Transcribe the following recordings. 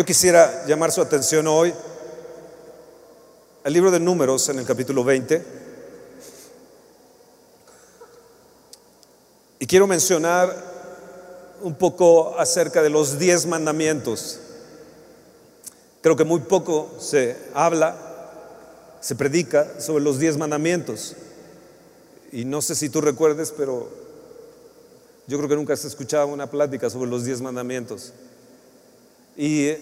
Yo quisiera llamar su atención hoy al libro de números en el capítulo 20. Y quiero mencionar un poco acerca de los diez mandamientos. Creo que muy poco se habla, se predica sobre los diez mandamientos. Y no sé si tú recuerdes, pero yo creo que nunca has escuchado una plática sobre los diez mandamientos. Y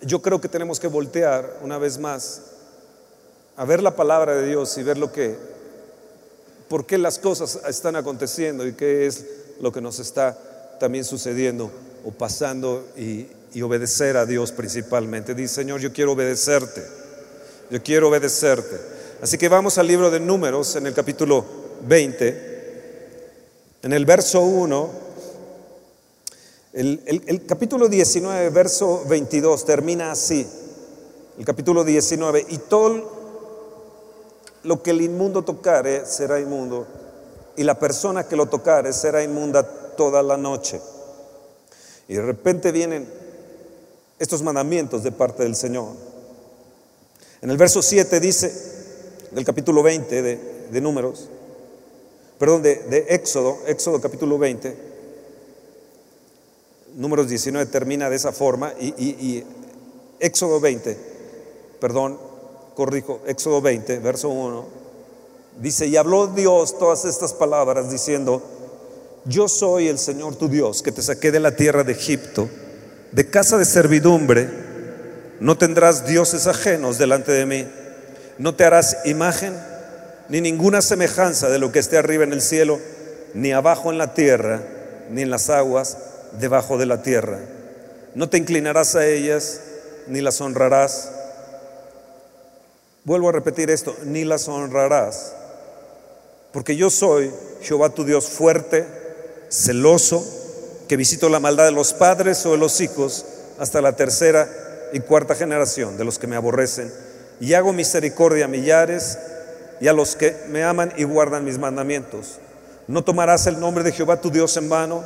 yo creo que tenemos que voltear una vez más a ver la palabra de Dios y ver lo que, por qué las cosas están aconteciendo y qué es lo que nos está también sucediendo o pasando y, y obedecer a Dios principalmente. Dice, Señor, yo quiero obedecerte, yo quiero obedecerte. Así que vamos al libro de números en el capítulo 20, en el verso 1. El, capítulo 19, verso 22, termina así. El capítulo 19, y todo lo que el inmundo tocare será inmundo, y la persona que lo tocare será inmunda toda la noche. Y de repente vienen estos mandamientos de parte del Señor. En el verso 7 dice, del capítulo 20 de, de Números, perdón, de, de Éxodo, Éxodo capítulo 20, Números 19 termina de esa forma y, Éxodo 20, perdón, corrijo, Éxodo 20, verso 1, dice, y habló Dios todas estas palabras diciendo, yo soy el Señor tu Dios, que te saqué de la tierra de Egipto, de casa de servidumbre, no tendrás dioses ajenos delante de mí, no te harás imagen ni ninguna semejanza de lo que esté arriba en el cielo, ni abajo en la tierra, ni en las aguas debajo de la tierra. No te inclinarás a ellas, ni las honrarás Vuelvo a repetir esto, ni las honrarás, porque yo soy Jehová tu Dios fuerte, celoso, que visito la maldad de los padres o de los hijos hasta la tercera y cuarta generación de los que me aborrecen, y hago misericordia a millares y a los que me aman y guardan mis mandamientos. No tomarás el nombre de Jehová tu Dios en vano,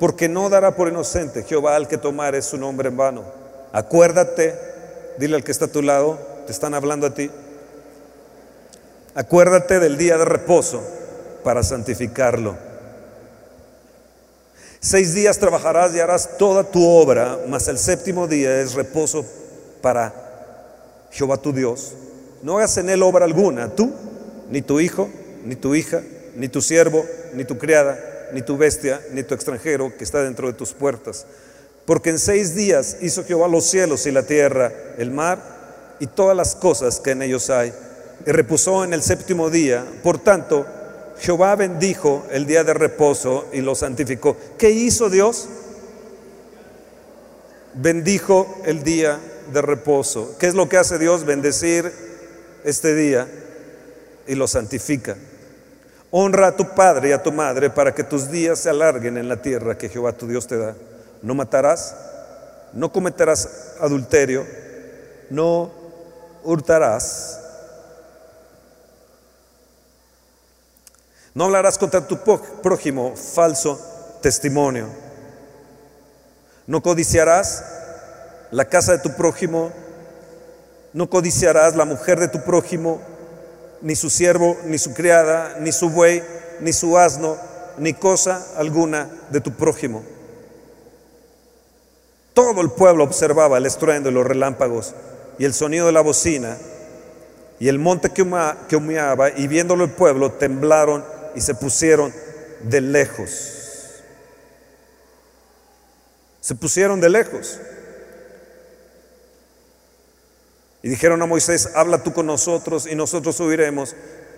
porque no dará por inocente Jehová al que tomare su nombre en vano. Acuérdate, dile al que está a tu lado, están hablando a ti. Acuérdate del día de reposo para santificarlo. Seis días trabajarás y harás toda tu obra, mas el séptimo día es reposo para Jehová tu Dios. No hagas en él obra alguna, tú, ni tu hijo, ni tu hija, ni tu siervo, ni tu criada, ni tu bestia, ni tu extranjero que está dentro de tus puertas. Porque en seis días hizo Jehová los cielos y la tierra, el mar y todas las cosas que en ellos hay, y reposó en el séptimo día. Por tanto, Jehová bendijo el día de reposo y lo santificó. ¿Qué hizo Dios? Bendijo el día de reposo. ¿Qué es lo que hace Dios? Bendecir este día y lo santifica. Honra a tu padre y a tu madre para que tus días se alarguen en la tierra que Jehová tu Dios te da. No matarás, no cometerás adulterio, no hurtarás. No hablarás contra tu prójimo falso testimonio. No codiciarás la casa de tu prójimo. No codiciarás la mujer de tu prójimo, ni su siervo, ni su criada, ni su buey, ni su asno, ni cosa alguna de tu prójimo. Todo el pueblo observaba el estruendo y los relámpagos y el sonido de la bocina y el monte que, humeaba y viéndolo el pueblo temblaron y se pusieron de lejos. Se pusieron de lejos. Y dijeron a Moisés, habla tú con nosotros y nosotros subiremos,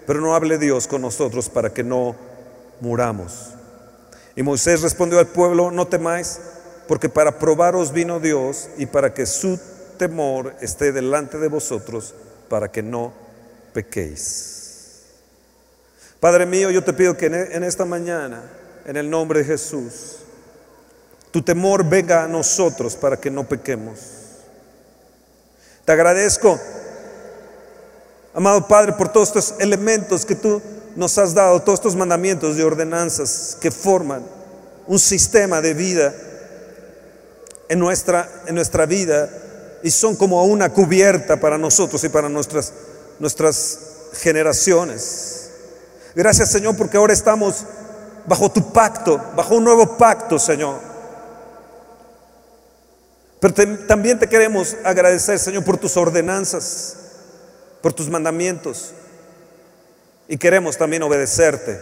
pero no hable Dios con nosotros para que no muramos. Y Moisés respondió al pueblo, no temáis, porque para probaros vino Dios y para que su temor esté delante de vosotros para que no pequéis. Padre mío, yo te pido que en esta mañana, en el nombre de Jesús, tu temor venga a nosotros para que no pequemos. Te agradezco, amado Padre, por todos estos elementos que tú nos has dado, todos estos mandamientos y ordenanzas que forman un sistema de vida en nuestra, en nuestra vida y son como una cubierta para nosotros y para nuestras, nuestras generaciones. Gracias Señor porque ahora estamos bajo tu pacto, bajo un nuevo pacto, Señor. Pero también te queremos agradecer, Señor, por tus ordenanzas, por tus mandamientos. Y queremos también obedecerte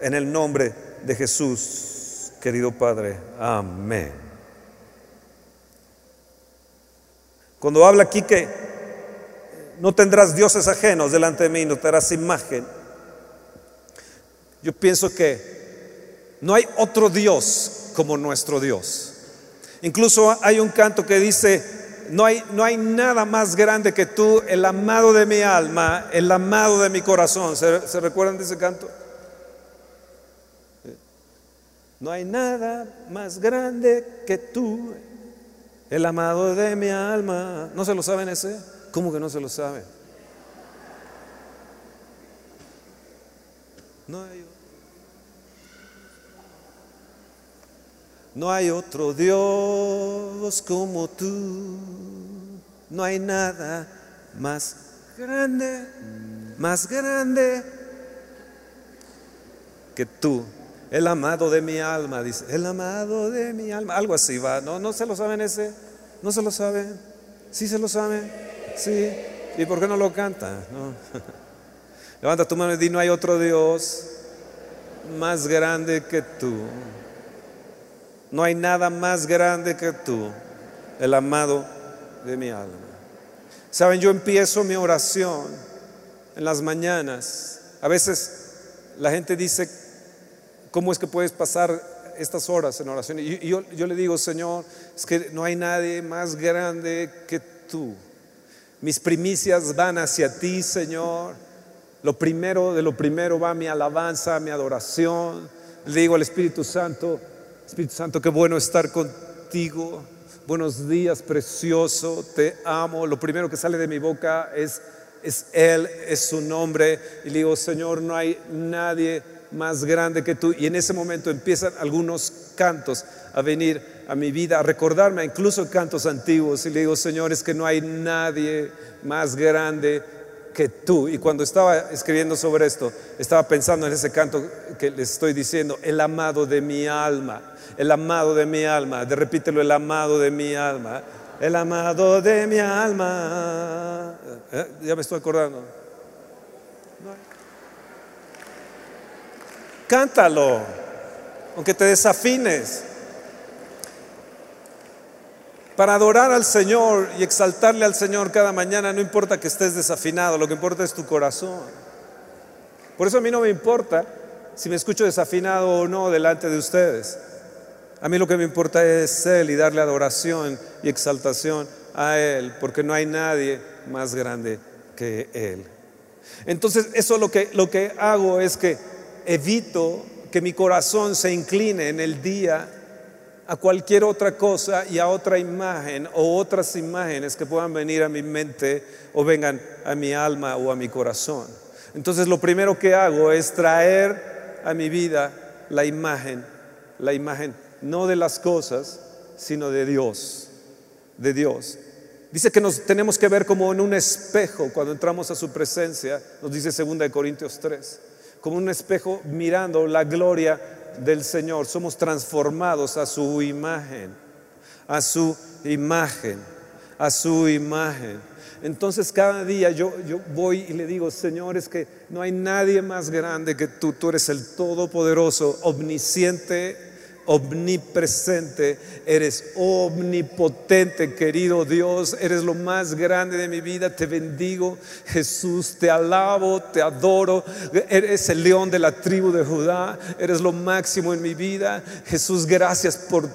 en el nombre de Jesús, querido Padre. Amén. Cuando habla aquí que no tendrás dioses ajenos delante de mí, no te harás imagen. Yo pienso que no hay otro Dios como nuestro Dios. Incluso hay un canto que dice, no hay, no hay nada más grande que tú, el amado de mi alma, el amado de mi corazón. ¿Se, ¿se recuerdan de ese canto? No hay nada más grande que tú, el amado de mi alma. ¿No se lo saben ese? ¿Cómo que no se lo saben? No hay, no hay otro Dios como tú. No hay nada más grande, más grande que tú. El amado de mi alma, dice, el amado de mi alma. Algo así va, ¿no? ¿No se lo saben ese? ¿No se lo saben? ¿Sí se lo saben? Sí. ¿Y por qué no lo canta? Levanta tu mano y di, no hay otro Dios más grande que tú. No hay nada más grande que tú, el amado de mi alma. Saben, yo empiezo mi oración en las mañanas. A veces la gente dice, ¿cómo es que puedes pasar estas horas en oración? Y yo, le digo, Señor, es que no hay nadie más grande que tú. Mis primicias van hacia ti, Señor. Lo primero de lo primero va mi alabanza, mi adoración. Le digo al Espíritu Santo, Espíritu Santo, qué bueno estar contigo. Buenos días, precioso, te amo. Lo primero que sale de mi boca es, es Él, es su nombre. Y le digo, Señor, no hay nadie más grande que tú. Y en ese momento empiezan algunos cantos a venir a mi vida, a recordarme, incluso cantos antiguos. Y le digo, Señor, es que no hay nadie más grande que tú. Y cuando estaba escribiendo sobre esto, estaba pensando en ese canto que les estoy diciendo, el amado de mi alma, el amado de mi alma. De repítelo, el amado de mi alma. El amado de mi alma. ¿Eh? Ya me estoy acordando. Cántalo, aunque te desafines. Para adorar al Señor y exaltarle al Señor cada mañana, no importa que estés desafinado, lo que importa es tu corazón. Por eso a mí no me importa si me escucho desafinado o no delante de ustedes. A mí lo que me importa es Él y darle adoración y exaltación a Él, porque no hay nadie más grande que Él. Entonces, eso lo que, lo que hago es que evito que mi corazón se incline en el día a cualquier otra cosa y a otra imagen o otras imágenes que puedan venir a mi mente o vengan a mi alma o a mi corazón. Entonces lo primero que hago es traer a mi vida la imagen, la imagen no de las cosas, sino de Dios, de Dios. Dice que nos tenemos que ver como en un espejo cuando entramos a su presencia, nos dice 2 Corintios 3 como un espejo mirando la gloria del Señor. Somos transformados a su imagen, a su imagen, a su imagen. Entonces cada día yo, yo voy y le digo, Señor, es que no hay nadie más grande que tú. Tú eres el Todopoderoso, omnisciente, omnipresente, eres omnipotente, querido Dios, eres lo más grande de mi vida, te bendigo, Jesús, te alabo, te adoro, eres el león de la tribu de Judá, eres lo máximo en mi vida, Jesús, gracias por,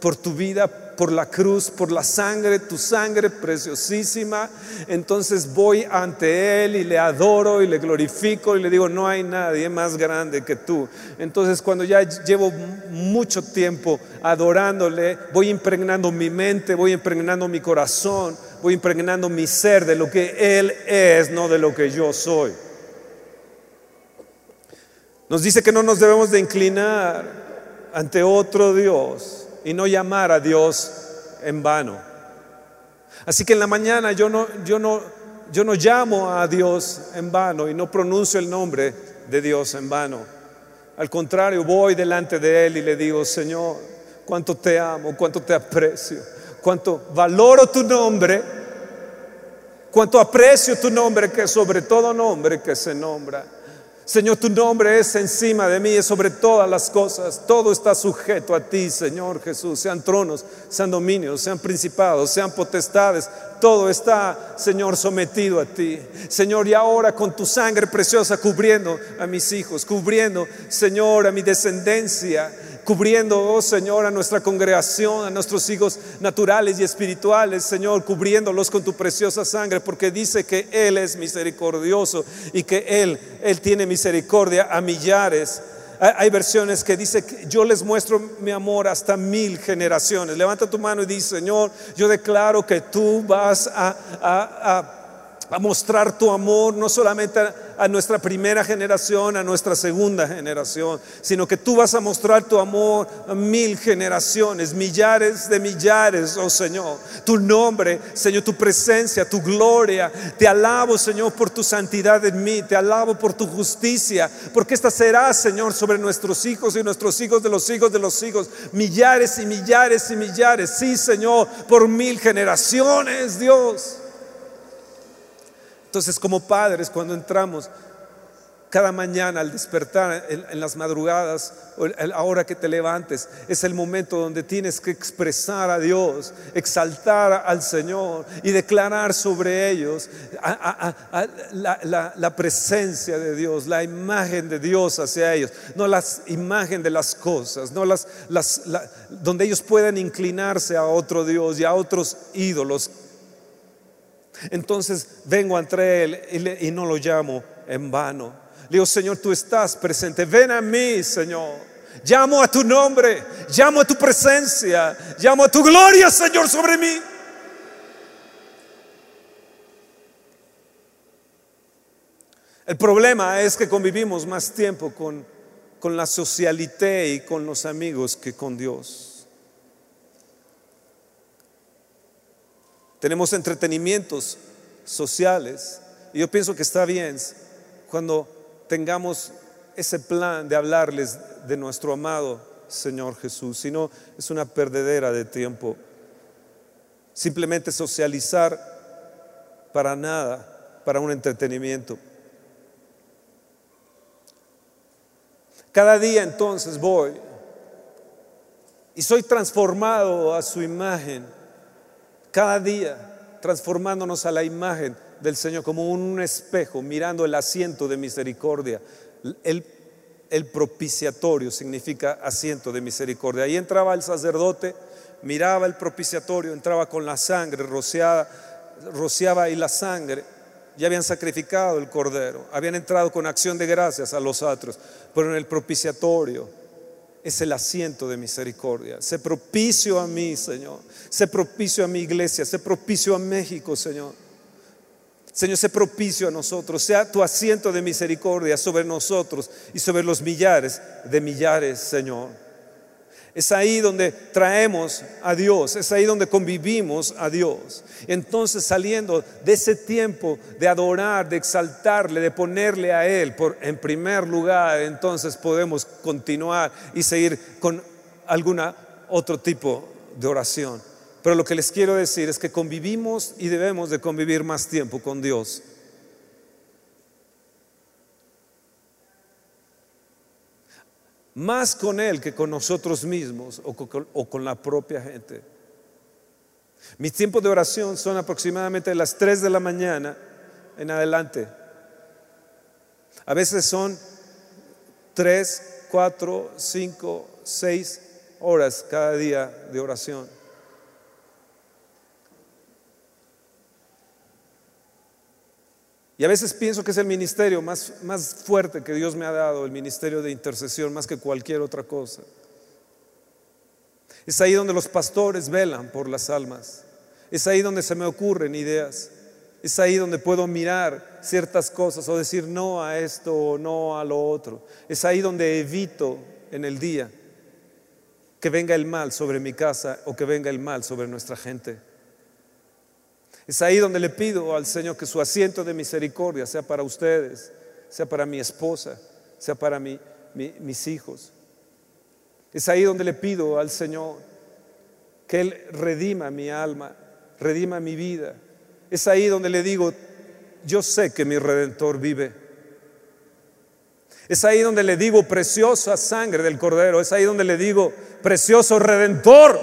por, tu vida, por la cruz, por la sangre, tu sangre preciosísima. Entonces voy ante Él y le adoro y le glorifico y le digo, no hay nadie más grande que tú. Entonces cuando ya llevo mucho tiempo adorándole, voy impregnando mi mente, voy impregnando mi corazón, voy impregnando mi ser de lo que Él es, no de lo que yo soy. Nos dice que no nos debemos de inclinar ante otro Dios y no llamar a Dios en vano. Así que en la mañana yo no, yo no, yo no llamo a Dios en vano y no pronuncio el nombre de Dios en vano. Al contrario, voy delante de Él y le digo, Señor, cuánto te amo, cuánto te aprecio, cuánto valoro tu nombre, cuánto aprecio tu nombre que sobre todo nombre que se nombra. Señor, tu nombre es encima de mí, es sobre todas las cosas. Todo está sujeto a ti, Señor Jesús. Sean tronos, sean dominios, sean principados, sean potestades. Todo está, Señor, sometido a ti. Señor, y ahora con tu sangre preciosa cubriendo a mis hijos, cubriendo, Señor, a mi descendencia cubriendo, oh Señor, a nuestra congregación, a nuestros hijos naturales y espirituales, Señor, cubriéndolos con tu preciosa sangre, porque dice que Él es misericordioso y que Él, Él tiene misericordia a millares. Hay versiones que dice que yo les muestro mi amor hasta mil generaciones. Levanta tu mano y dice, Señor, yo declaro que tú vas a, mostrar tu amor no solamente a, nuestra primera generación, a nuestra segunda generación, sino que tú vas a mostrar tu amor a mil generaciones, millares de millares, oh Señor. Tu nombre, Señor, tu presencia, tu gloria. Te alabo, Señor, por tu santidad en mí, te alabo por tu justicia, porque esta será, Señor, sobre nuestros hijos y nuestros hijos de los hijos de los hijos, millares y millares y millares. Sí, Señor, por mil generaciones, Dios. Entonces, como padres, cuando entramos cada mañana al despertar en, las madrugadas o a la hora que te levantes, es el momento donde tienes que expresar a Dios, exaltar al Señor y declarar sobre ellos la, presencia de Dios, la imagen de Dios hacia ellos, no la imagen de las cosas, no las, donde ellos puedan inclinarse a otro Dios y a otros ídolos entonces vengo entre él y, no lo llamo en vano. Le digo, Señor, tú estás presente. Ven a mí, Señor. Llamo a tu nombre, llamo a tu presencia, llamo a tu gloria, Señor, sobre mí. El problema es que convivimos más tiempo con, con la socialité y con los amigos que con Dios. Tenemos entretenimientos sociales. Y yo pienso que está bien cuando tengamos ese plan de hablarles de nuestro amado Señor Jesús, si no es una perdedera de tiempo. Simplemente socializar para nada, para un entretenimiento. Cada día entonces voy y soy transformado a su imagen cada día transformándonos a la imagen del Señor como un espejo, mirando el asiento de misericordia. El, propiciatorio significa asiento de misericordia. Ahí entraba el sacerdote, miraba el propiciatorio, entraba con la sangre rociada, rociaba ahí la sangre. Ya habían sacrificado el cordero, habían entrado con acción de gracias a los otros, pero en el propiciatorio es el asiento de misericordia. Sé propicio a mí, Señor. Sé propicio a mi iglesia. Sé propicio a México, Señor. Señor, sé propicio a nosotros. Sea tu asiento de misericordia sobre nosotros y sobre los millares de millares, Señor. Es ahí donde traemos a Dios, es ahí donde convivimos a Dios. Entonces saliendo de ese tiempo de adorar, de exaltarle, de ponerle a Él por, en primer lugar, entonces podemos continuar y seguir con alguna otro tipo de oración. Pero lo que les quiero decir es que convivimos y debemos de convivir más tiempo con Dios. Más con Él que con nosotros mismos o con, la propia gente. Mis tiempos de oración son aproximadamente las 3 de la mañana en adelante. A veces son 3, 4, 5, 6 horas cada día de oración. Y a veces pienso que es el ministerio más, más fuerte que Dios me ha dado, el ministerio de intercesión, más que cualquier otra cosa. Es ahí donde los pastores velan por las almas. Es ahí donde se me ocurren ideas. Es ahí donde puedo mirar ciertas cosas o decir no a esto o no a lo otro. Es ahí donde evito en el día que venga el mal sobre mi casa o que venga el mal sobre nuestra gente. Es ahí donde le pido al Señor que su asiento de misericordia sea para ustedes, sea para mi esposa, sea para mis hijos. Es ahí donde le pido al Señor que Él redima mi alma, redima mi vida. Es ahí donde le digo, yo sé que mi redentor vive. Es ahí donde le digo, preciosa sangre del Cordero. Es ahí donde le digo, precioso redentor.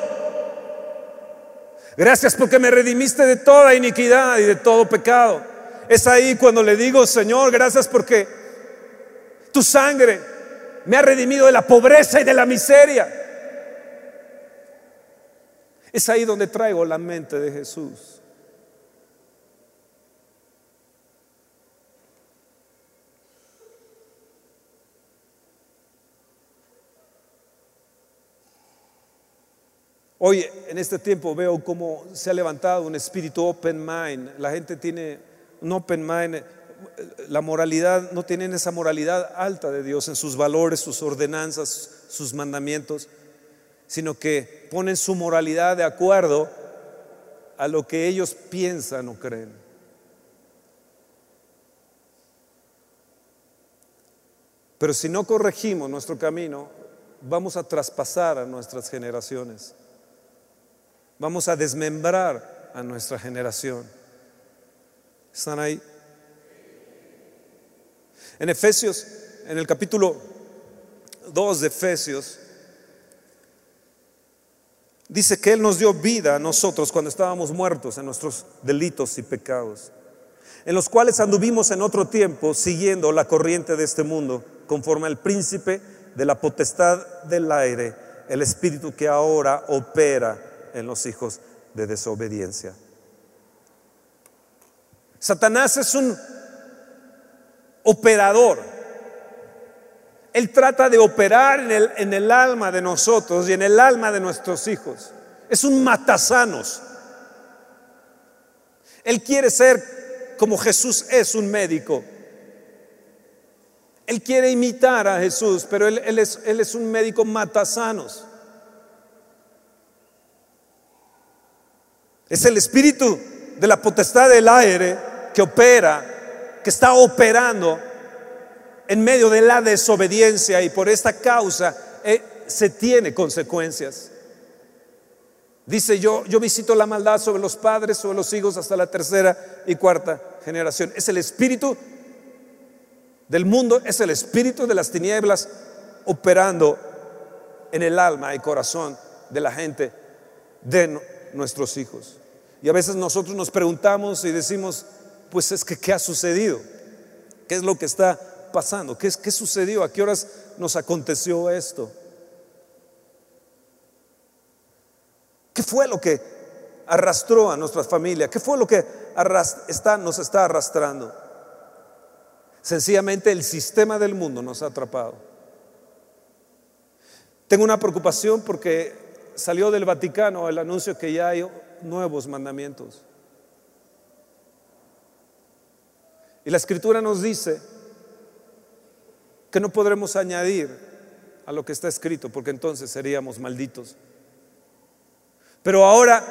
Gracias porque me redimiste de toda iniquidad y de todo pecado. Es ahí cuando le digo, Señor, gracias porque tu sangre me ha redimido de la pobreza y de la miseria. Es ahí donde traigo la mente de Jesús. Hoy en este tiempo veo cómo se ha levantado un espíritu open mind. La gente tiene un open mind. La moralidad, no tienen esa moralidad alta de Dios en sus valores, sus ordenanzas, sus mandamientos, sino que ponen su moralidad de acuerdo a lo que ellos piensan o creen. Pero si no corregimos nuestro camino, vamos a traspasar a nuestras generaciones. Vamos a desmembrar a nuestra generación. ¿Están ahí? En Efesios, en el capítulo 2 de Efesios, dice que Él nos dio vida a nosotros cuando estábamos muertos en nuestros delitos y pecados, en los cuales anduvimos en otro tiempo siguiendo la corriente de este mundo, conforme al príncipe de la potestad del aire, el espíritu que ahora opera en los hijos de desobediencia. Satanás es un operador. Él trata de operar en el, alma de nosotros y en el alma de nuestros hijos. Es un matasanos. Él quiere ser como Jesús es un médico. Él quiere imitar a Jesús, pero él, es, él es un médico matasanos. Es el espíritu de la potestad del aire que opera, que está operando en medio de la desobediencia y por esta causa eh, se tiene consecuencias. Dice yo, yo visito la maldad sobre los padres, sobre los hijos hasta la tercera y cuarta generación. Es el espíritu del mundo, es el espíritu de las tinieblas operando en el alma y corazón de la gente de nuestros hijos. Y a veces nosotros nos preguntamos y decimos, pues es que, ¿qué ha sucedido? ¿Qué es lo que está pasando? ¿Qué, qué sucedió? ¿A qué horas nos aconteció esto? ¿Qué fue lo que arrastró a nuestra familia? ¿Qué fue lo que está, nos está arrastrando? Sencillamente el sistema del mundo nos ha atrapado. Tengo una preocupación porque salió del Vaticano el anuncio que ya hay nuevos mandamientos. Y la escritura nos dice que no podremos añadir a lo que está escrito, porque entonces seríamos malditos. Pero ahora,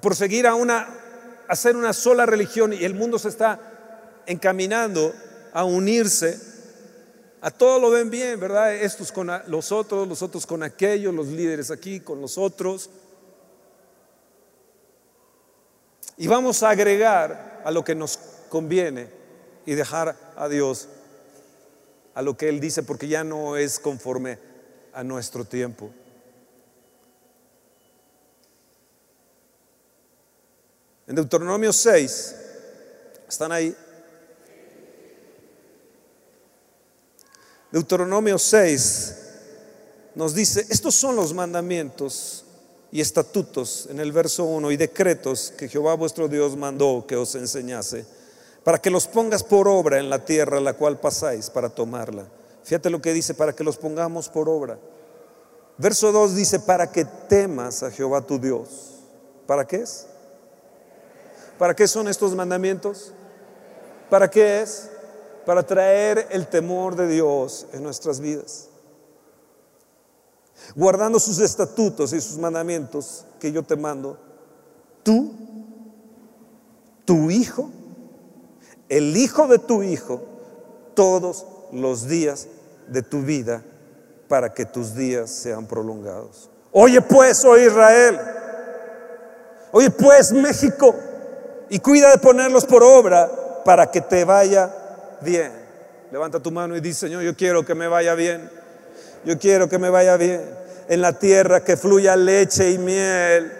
por seguir a una, hacer una sola religión y el mundo se está encaminando a unirse, a todo lo ven bien, ¿verdad? Estos con los otros, los otros con aquellos, los líderes aquí con los otros. Y vamos a agregar a lo que nos conviene y dejar a Dios a lo que Él dice porque ya no es conforme a nuestro tiempo. En Deuteronomio 6, ¿están ahí? Deuteronomio 6 nos dice, estos son los mandamientos y estatutos en el verso 1 y decretos que Jehová vuestro Dios mandó que os enseñase, para que los pongas por obra en la tierra a la cual pasáis para tomarla. Fíjate lo que dice, para que los pongamos por obra. Verso 2 dice, para que temas a Jehová tu Dios. ¿Para qué es? ¿Para qué son estos mandamientos? ¿Para qué es? Para traer el temor de Dios en nuestras vidas. Guardando sus estatutos y sus mandamientos que yo te mando, tú, tu hijo, el hijo de tu hijo, todos los días de tu vida para que tus días sean prolongados. Oye pues, oh Israel, oye pues México, y cuida de ponerlos por obra para que te vaya bien. Levanta tu mano y dice, Señor, yo quiero que me vaya bien. Yo quiero que me vaya bien. En la tierra que fluya leche y miel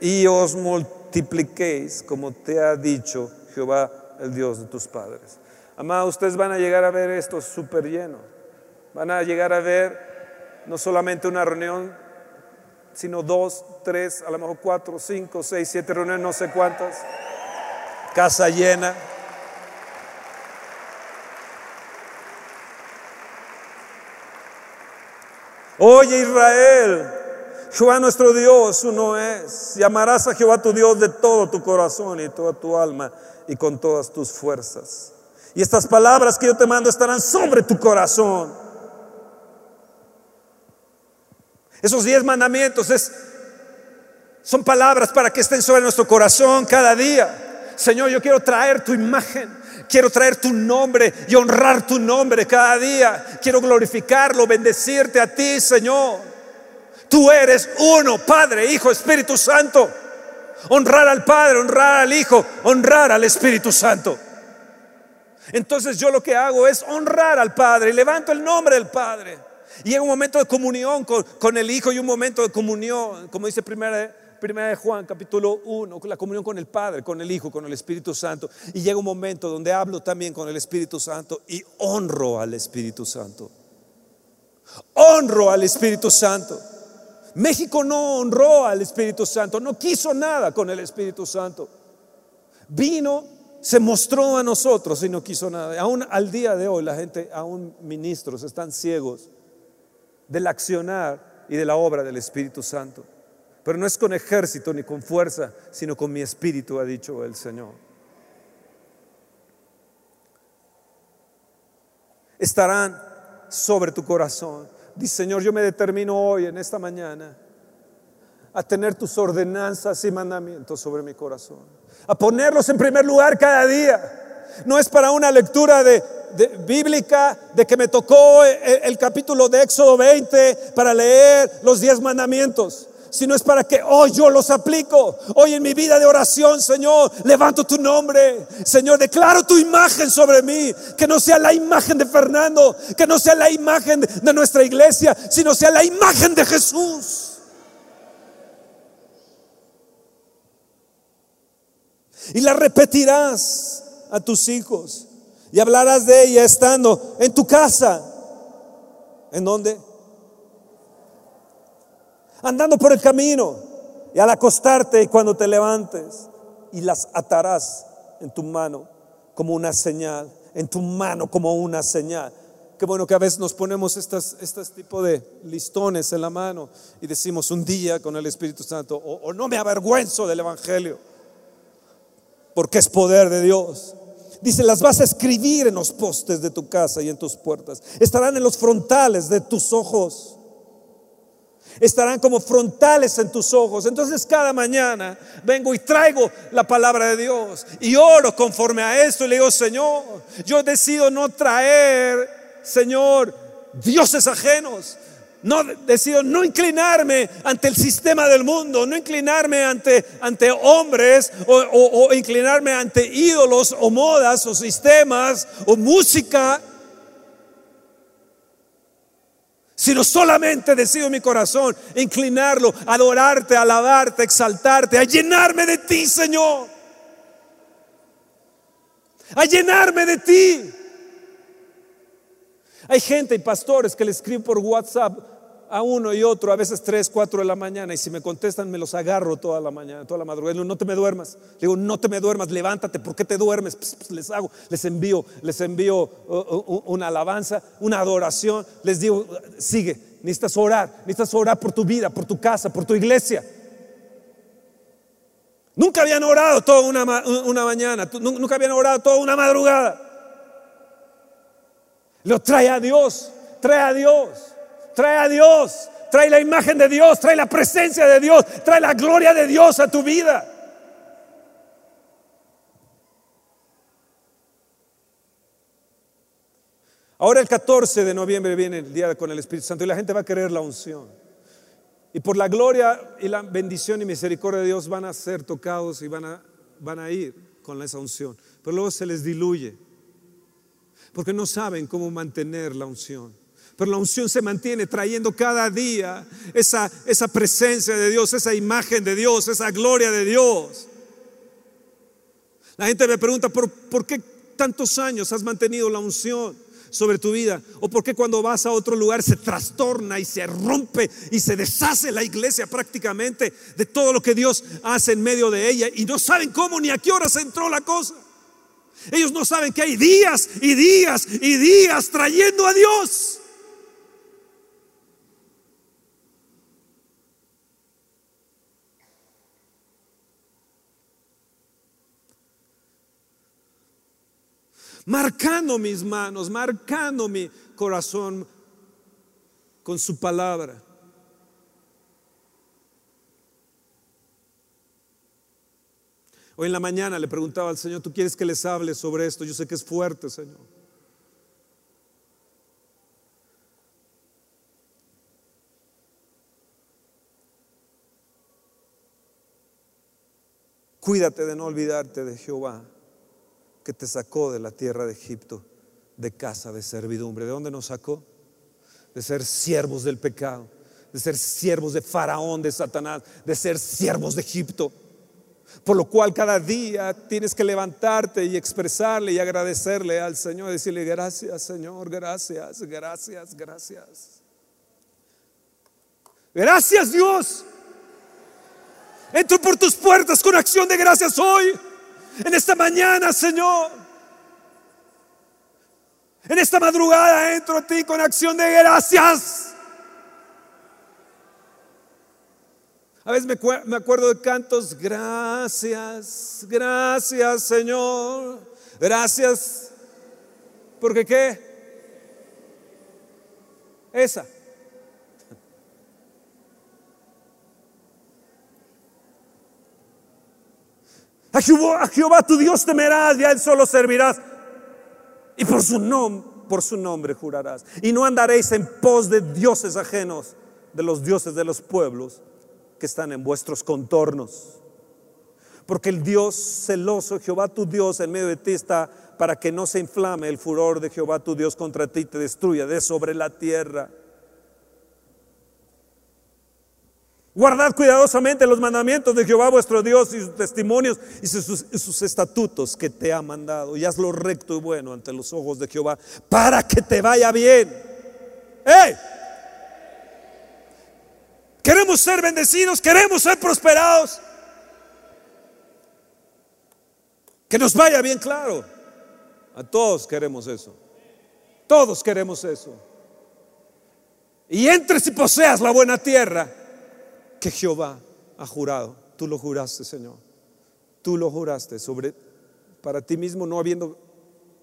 y os multipliquéis, como te ha dicho Jehová, el Dios de tus padres. Amado, ustedes van a llegar a ver esto súper lleno. Van a llegar a ver no solamente una reunión, sino dos, tres, a lo mejor cuatro, cinco, seis, siete reuniones, no sé cuántas. Casa llena. Oye Israel, Jehová nuestro Dios uno es. Llamarás a Jehová tu Dios de todo tu corazón y toda tu alma y con todas tus fuerzas. Y estas palabras que yo te mando estarán sobre tu corazón. Esos diez mandamientos es, son palabras para que estén sobre nuestro corazón cada día. Señor, yo quiero traer tu imagen. Quiero traer tu nombre y honrar tu nombre cada día. Quiero glorificarlo, bendecirte a ti, Señor. Tú eres uno, Padre, Hijo, Espíritu Santo. Honrar al Padre, honrar al Hijo, honrar al Espíritu Santo. Entonces yo lo que hago es honrar al Padre y levanto el nombre del Padre. Y hay un momento de comunión con, el Hijo y un momento de comunión, como dice primera, primera de Juan, capítulo 1, la comunión con el Padre, con el Hijo, con el Espíritu Santo. Y llega un momento donde hablo también con el Espíritu Santo y honro al Espíritu Santo. Honro al Espíritu Santo. México no honró al Espíritu Santo, no quiso nada con el Espíritu Santo. Vino se mostró a nosotros y no quiso nada. Aún al día de hoy la gente, aún ministros, están ciegos del accionar y de la obra del Espíritu Santo. Pero no es con ejército ni con fuerza, sino con mi espíritu, ha dicho el Señor. Estarán sobre tu corazón. Dice Señor, yo me determino hoy, en esta mañana, a tener tus ordenanzas y mandamientos sobre mi corazón a ponerlos en primer lugar cada día. No es para una lectura de, bíblica de que me tocó el, capítulo de Éxodo 20 para leer los diez mandamientos sino es para que hoy yo los aplico. Hoy en mi vida de oración, Señor, levanto tu nombre. Señor, declaro tu imagen sobre mí. Que no sea la imagen de Fernando, que no sea la imagen de nuestra iglesia, sino sea la imagen de Jesús. y la repetirás a tus hijos y hablarás de ella estando en tu casa. ¿En dónde? Andando por el camino y al acostarte y cuando te levantes y las atarás en tu mano como una señal, en tu mano como una señal. Qué bueno que a veces nos ponemos estas, este tipo de listones en la mano y decimos un día con el Espíritu Santo, o no me avergüenzo del Evangelio porque es poder de Dios. Dice, las vas a escribir en los postes de tu casa y en tus puertas. Estarán en los frontales de tus ojos. Estarán como frontales en tus ojos. Entonces cada mañana vengo y traigo la palabra de Dios y oro conforme a esto y le digo, Señor, yo decido no traer, Señor, dioses ajenos, no decido no inclinarme ante el sistema del mundo, no inclinarme ante, ante hombres o, o inclinarme ante ídolos o modas o sistemas o música, sino solamente decido mi corazón inclinarlo, adorarte, alabarte, exaltarte, a llenarme de ti, Señor. A llenarme de ti. Hay gente y pastores que le escriben por WhatsApp, a uno y otro, a veces tres, cuatro de la mañana, y si me contestan me los agarro toda la mañana, toda la madrugada. No te me duermas. Le digo, no te me duermas, levántate, ¿por qué te duermes? Pues, pues, les hago, les envío, les envío uh, uh, una alabanza, una adoración. Les digo, sigue, necesitas orar, necesitas orar por tu vida, por tu casa, por tu iglesia. Nunca habían orado toda una, una mañana, nunca habían orado toda una madrugada. Lo trae a Dios, trae a Dios trae a Dios, trae la imagen de Dios, trae la presencia de Dios, trae la gloria de Dios a tu vida. Ahora el 14 de noviembre viene el día con el Espíritu Santo y la gente va a querer la unción. Y por la gloria y la bendición y misericordia de Dios van a ser tocados y van a, van a ir con esa unción. Pero luego se les diluye. Porque no saben cómo mantener la unción. Pero la unción se mantiene trayendo cada día esa, esa presencia de Dios, esa imagen de Dios, esa gloria de Dios. La gente me pregunta, ¿por, ¿por qué tantos años has mantenido la unción? sobre tu vida? ¿O por qué cuando vas a otro lugar se trastorna y se rompe y se deshace la iglesia prácticamente de todo lo que Dios hace en medio de ella y no saben cómo ni a qué hora se entró la cosa? Ellos no saben que hay días y días y días trayendo a Dios. Marcando mis manos, marcando mi corazón con su palabra. Hoy en la mañana le preguntaba al Señor, ¿tú quieres que les hable sobre esto? Yo sé que es fuerte, Señor. Cuídate de no olvidarte de Jehová que te sacó de la tierra de Egipto, de casa de servidumbre. ¿De dónde nos sacó? De ser siervos del pecado, de ser siervos de Faraón, de Satanás, de ser siervos de Egipto. Por lo cual cada día tienes que levantarte y expresarle y agradecerle al Señor, decirle gracias Señor, gracias, gracias, gracias. Gracias Dios. Entro por tus puertas con acción de gracias hoy en esta mañana, Señor. En esta madrugada entro a ti con acción de gracias. A veces me, acuerdo de cantos, gracias, gracias Señor, gracias. ¿Porque qué? Esa. A Jehová, tu Dios temerás y a Él solo servirás. Y por su, por su nombre jurarás. Y no andaréis en pos de dioses ajenos, de los dioses de los pueblos que están en vuestros contornos. Porque el Dios celoso, Jehová tu Dios, en medio de ti está para que no se inflame el furor de Jehová tu Dios contra ti y te destruya de sobre la tierra. Guardad cuidadosamente los mandamientos de Jehová vuestro Dios y sus testimonios y sus, estatutos que te ha mandado. Y hazlo recto y bueno ante los ojos de Jehová para que te vaya bien. ¡Hey! Queremos ser bendecidos, queremos ser prosperados. Que nos vaya bien claro. A todos queremos eso. Todos queremos eso. Y entres y poseas la buena tierra que Jehová ha jurado. Tú lo juraste, Señor. Tú lo juraste sobre para ti mismo, no habiendo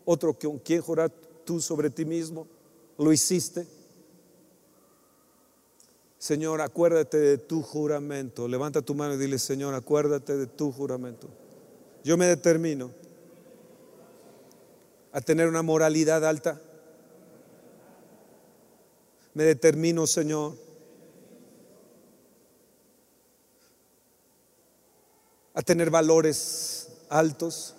otro que quien jurar tú sobre ti mismo. Lo hiciste. Señor, acuérdate de tu juramento. Levanta tu mano y dile, Señor, acuérdate de tu juramento. Yo me determino a tener una moralidad alta. Me determino, Señor, a tener valores altos,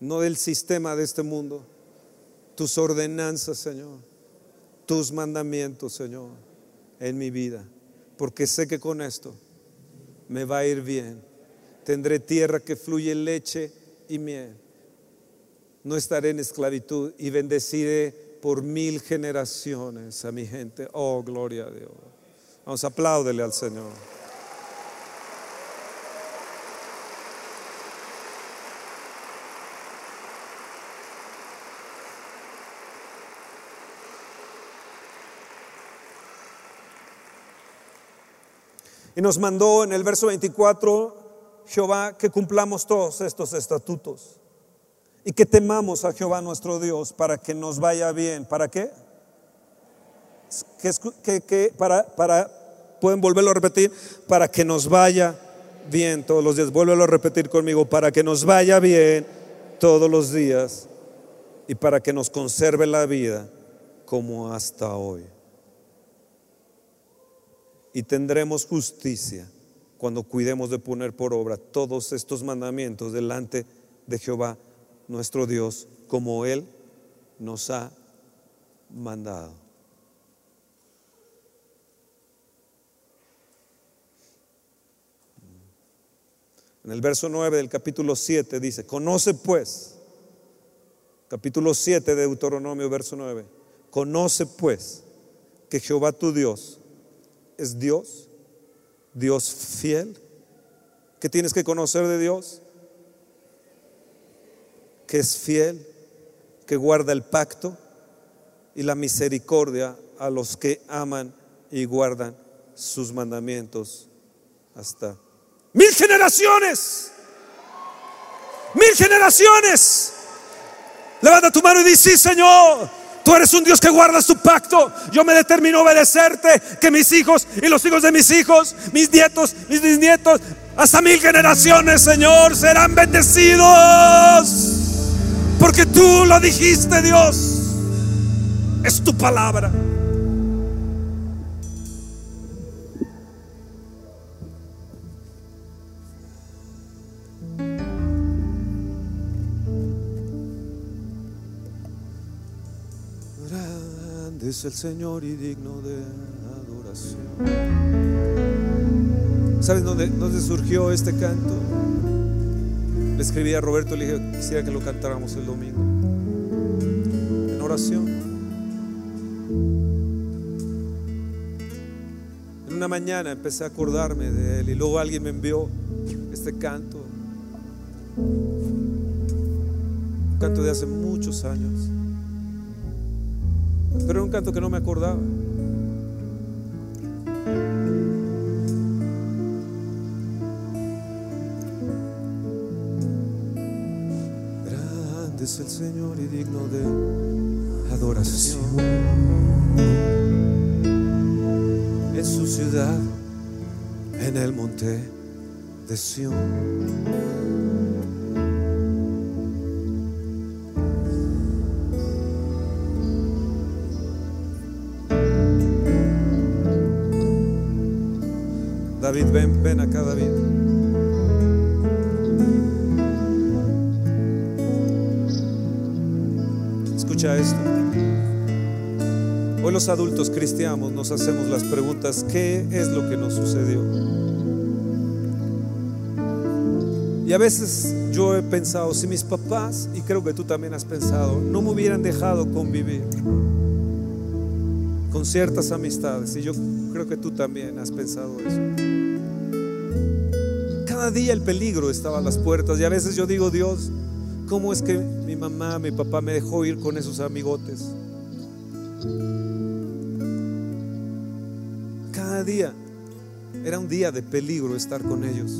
no del sistema de este mundo, tus ordenanzas, Señor, tus mandamientos, Señor, en mi vida, porque sé que con esto me va a ir bien. Tendré tierra que fluye leche y miel. No estaré en esclavitud y bendeciré por mil generaciones a mi gente. Oh, gloria a Dios. Vamos, apláudele al Señor. Y nos mandó en el verso 24 Jehová que cumplamos todos estos estatutos y que temamos a Jehová nuestro Dios para que nos vaya bien. ¿Para qué? que, para, para, pueden volverlo a repetir, para que nos vaya bien todos los días. Vuélvelo a repetir conmigo, para que nos vaya bien todos los días y para que nos conserve la vida como hasta hoy. Y tendremos justicia cuando cuidemos de poner por obra todos estos mandamientos delante de Jehová, nuestro Dios, como Él nos ha mandado. En el verso 9 del capítulo 7 dice, conoce pues, capítulo 7 de Deuteronomio, verso 9, conoce pues que Jehová tu Dios es Dios, Dios fiel. ¿Qué tienes que conocer de Dios? Que es fiel, que guarda el pacto y la misericordia a los que aman y guardan sus mandamientos hasta Mil generaciones. Mil generaciones. Levanta tu mano y dice, sí, Señor. Tú eres un Dios que guardas tu pacto. Yo me determino a obedecerte. Que mis hijos y los hijos de mis hijos, mis nietos, mis bisnietos, hasta mil generaciones, Señor, serán bendecidos. Porque tú lo dijiste, Dios. Es tu palabra. Es el Señor y digno de adoración. ¿Sabes dónde, dónde surgió este canto? Le escribí a Roberto y le dije, quisiera que lo cantáramos el domingo. En oración. En una mañana empecé a acordarme de él y luego alguien me envió este canto. Un canto de hace muchos años. Pero era un canto que no me acordaba. Grande es el Señor y digno de adoración. En su ciudad, en el monte de Sión. Ven, ven acá, David. Escucha esto. Hoy los adultos cristianos nos hacemos las preguntas, ¿qué es lo que nos sucedió? Y a veces yo he pensado, si mis papás, y creo que tú también has pensado, no me hubieran dejado convivir con ciertas amistades, y yo creo que tú también has pensado eso cada día el peligro estaba a las puertas y a veces yo digo, Dios, ¿cómo es que mi mamá, mi papá me dejó ir con esos amigotes? Cada día era un día de peligro estar con ellos.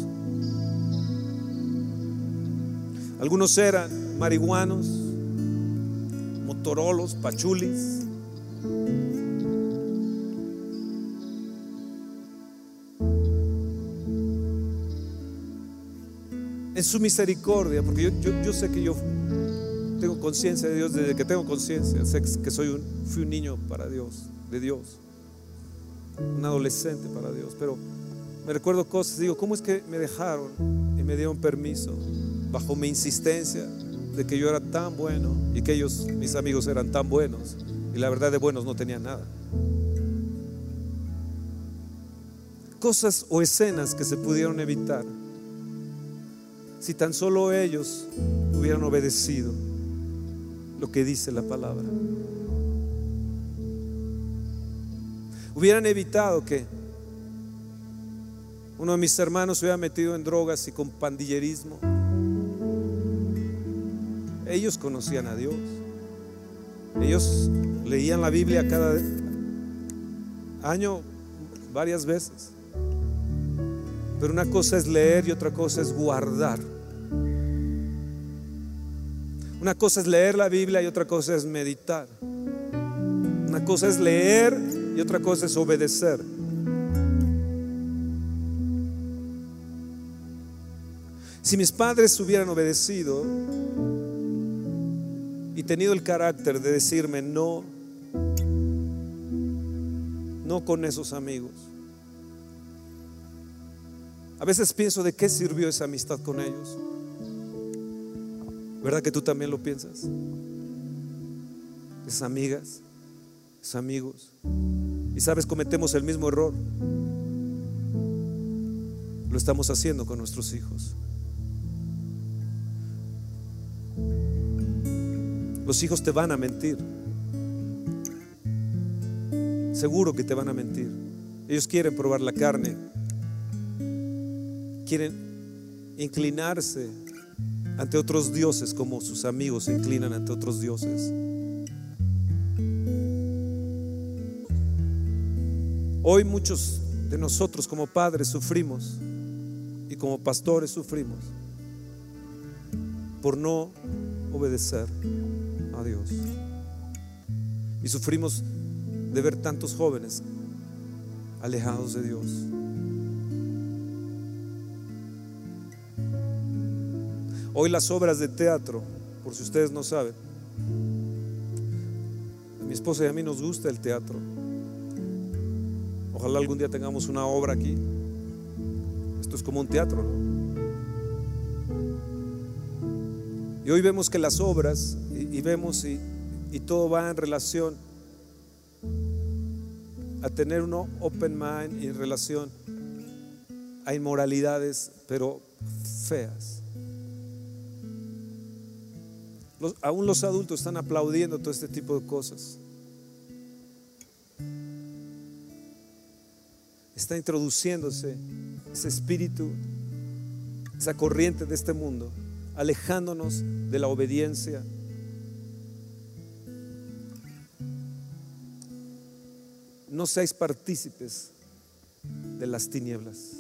Algunos eran marihuanos, motorolos, pachulis. Su misericordia, porque yo, sé que yo tengo conciencia de Dios desde que tengo conciencia, sé que soy un, fui un niño para Dios, de Dios, un adolescente para Dios, pero me recuerdo cosas, digo, ¿cómo es que me dejaron y me dieron permiso bajo mi insistencia de que yo era tan bueno y que ellos, mis amigos, eran tan buenos y la verdad de buenos no tenían nada? Cosas o escenas que se pudieron evitar si tan solo ellos hubieran obedecido lo que dice la palabra. Hubieran evitado que uno de mis hermanos se hubiera metido en drogas y con pandillerismo. Ellos conocían a Dios. Ellos leían la Biblia cada año varias veces. Pero una cosa es leer y otra cosa es guardar una cosa es leer la Biblia y otra cosa es meditar. Una cosa es leer y otra cosa es obedecer. Si mis padres hubieran obedecido y tenido el carácter de decirme no, no con esos amigos. A veces pienso de qué sirvió esa amistad con ellos. ¿Verdad que tú también lo piensas? Esas amigas, esos amigos. Y sabes, cometemos el mismo error. Lo estamos haciendo con nuestros hijos. Los hijos te van a mentir. Seguro que te van a mentir. Ellos quieren probar la carne. Quieren inclinarse ante otros dioses como sus amigos se inclinan ante otros dioses. Hoy muchos de nosotros como padres sufrimos y como pastores sufrimos por no obedecer a Dios. Y sufrimos de ver tantos jóvenes alejados de Dios. Hoy las obras de teatro, por si ustedes no saben, a mi esposa y a mí nos gusta el teatro. Ojalá algún día tengamos una obra aquí. Esto es como un teatro, Y hoy vemos que las obras, y, vemos y, todo va en relación a tener un open mind en relación a inmoralidades, pero feas. Aún los adultos están aplaudiendo todo este tipo de cosas. Está introduciéndose ese espíritu, esa corriente de este mundo, alejándonos de la obediencia no seáis partícipes de las tinieblas.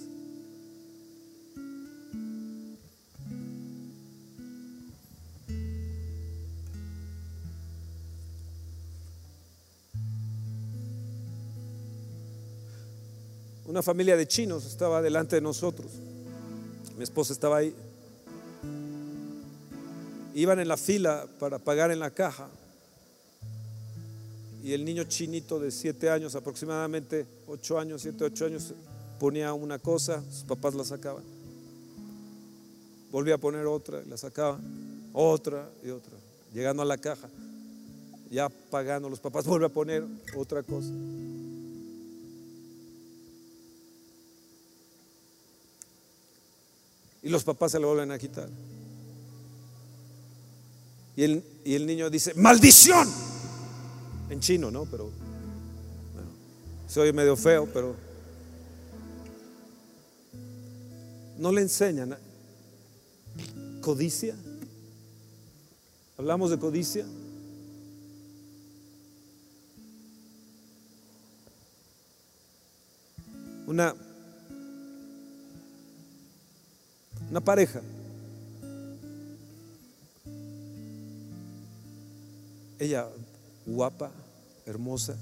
Una familia de chinos estaba delante de nosotros. Mi esposa estaba ahí. Iban en la fila para pagar en la caja y el niño chinito de siete años, aproximadamente ocho años, siete, ocho años, ponía una cosa, sus papás la sacaban. Volvía a poner otra, la sacaban, otra y otra. Llegando a la caja, ya pagando, los papás vuelven a poner otra cosa. Y los papás se lo vuelven a quitar. Y el, y el niño dice, maldición en chino, ¿no? Pero bueno, soy medio feo, pero no le enseñan codicia. Hablamos de codicia. Una una pareja ella guapa, hermosa,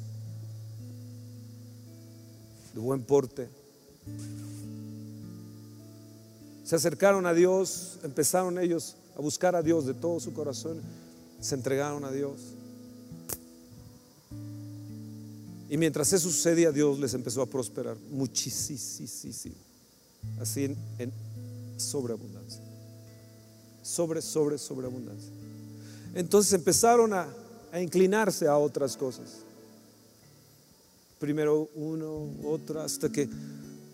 de buen porte. Se acercaron a Dios, empezaron ellos a buscar a Dios de todo su corazón, se entregaron a Dios. Y mientras eso sucedía, Dios les empezó a prosperar muchísimo, así en, en sobreabundancia, sobre, sobre, sobreabundancia. Entonces empezaron a, a inclinarse a otras cosas. Primero uno, otra, hasta que,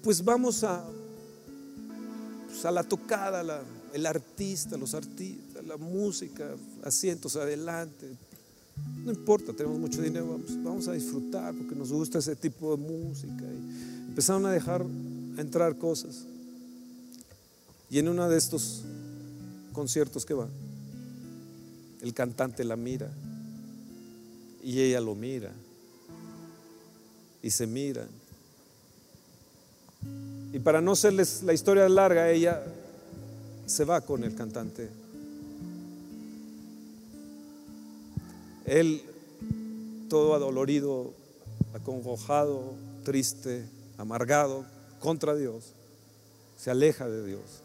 pues vamos a, pues a la tocada, el artista, los artistas, la música, asientos adelante. No importa, tenemos mucho dinero, vamos, vamos a disfrutar porque nos gusta ese tipo de música. Y empezaron a dejar entrar cosas. Y en uno de estos conciertos que va, el cantante la mira y ella lo mira y se mira. Y para no serles la historia larga, ella se va con el cantante. Él, todo adolorido, acongojado, triste, amargado contra Dios, se aleja de Dios.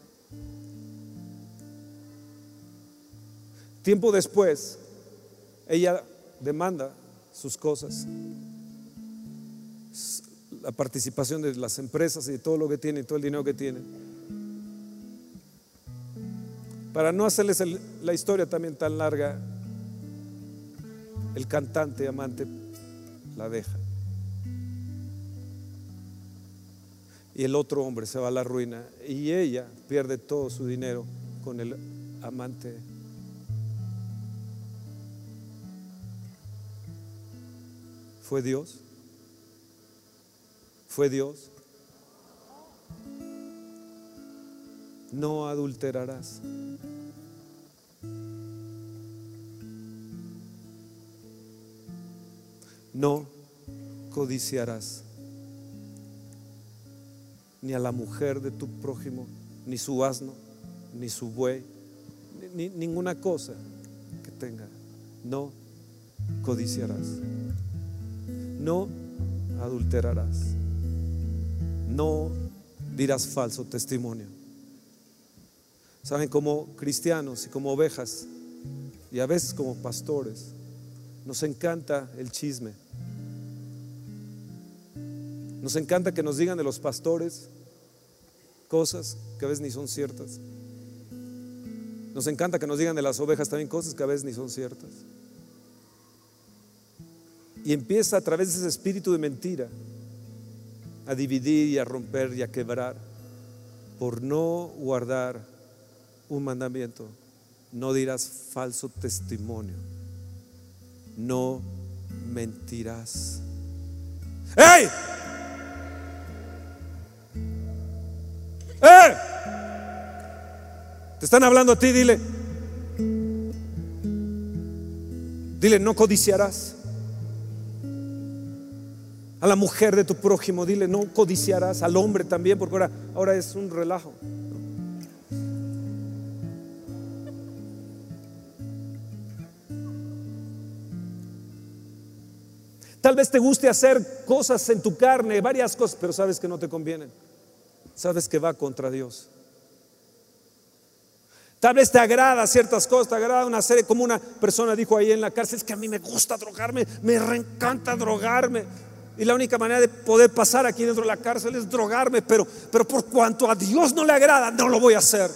Tiempo después, ella demanda sus cosas, la participación de las empresas y de todo lo que tiene, todo el dinero que tiene. Para no hacerles la historia también tan larga, el cantante amante la deja. Y el otro hombre se va a la ruina y ella pierde todo su dinero con el amante. ¿Fue Dios? ¿Fue Dios? No adulterarás. no codiciarás ni a la mujer de tu prójimo, ni su asno, ni su buey, ni, ninguna cosa que tenga. No codiciarás. No adulterarás. No dirás falso testimonio. Saben, como cristianos y como ovejas, y a veces como pastores, nos encanta el chisme. Nos encanta que nos digan de los pastores cosas que a veces ni son ciertas. Nos encanta que nos digan de las ovejas también cosas que a veces ni son ciertas. Y empieza a través de ese espíritu de mentira a dividir y a romper y a quebrar por no guardar un mandamiento. No dirás falso testimonio. No mentirás. ¡Ey! Te están hablando a ti, dile. Dile, no codiciarás. A la mujer de tu prójimo, dile, no codiciarás. Al hombre también, porque ahora, ahora es un relajo. Tal vez te guste hacer cosas en tu carne, varias cosas, pero sabes que no te convienen sabes que va contra Dios. Tal vez te agrada ciertas cosas, te agrada una serie, como una persona dijo ahí en la cárcel, es que a mí me gusta drogarme, me encanta drogarme. Y la única manera de poder pasar aquí dentro de la cárcel es drogarme, pero, pero por cuanto a Dios no le agrada, no lo voy a hacer.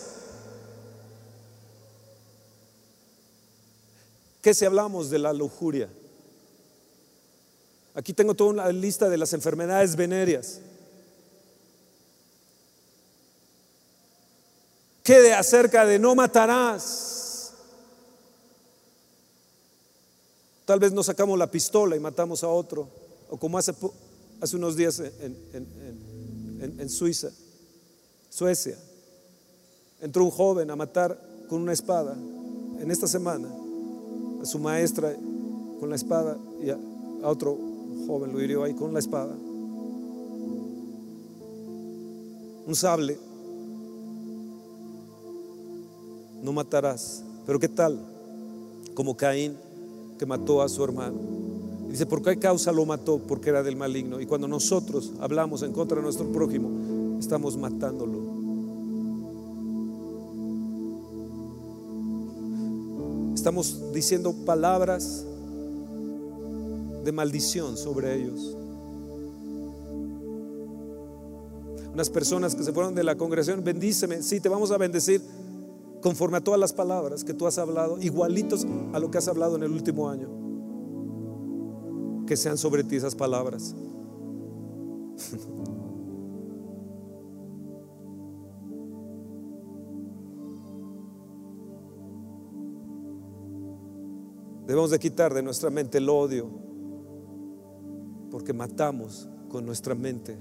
¿Qué si hablamos de la lujuria? Aquí tengo toda una lista de las enfermedades venéreas. Quede acerca de no matarás. Tal vez nos sacamos la pistola y matamos a otro, o como hace, hace unos días en, Suiza, Suecia, entró un joven a matar con una espada en esta semana a su maestra con la espada y a, otro joven lo hirió ahí con la espada. Un sable no matarás. Pero ¿qué tal? Como Caín que mató a su hermano. Y dice, ¿por qué causa lo mató? Porque era del maligno. Y cuando nosotros hablamos en contra de nuestro prójimo, estamos matándolo. Estamos diciendo palabras de maldición sobre ellos. Unas personas que se fueron de la congregación, bendíceme, sí, te vamos a bendecir, conforme a todas las palabras que tú has hablado, igualitos a lo que has hablado en el último año. Que sean sobre ti esas palabras. Debemos de quitar de nuestra mente el odio, porque matamos con nuestra mente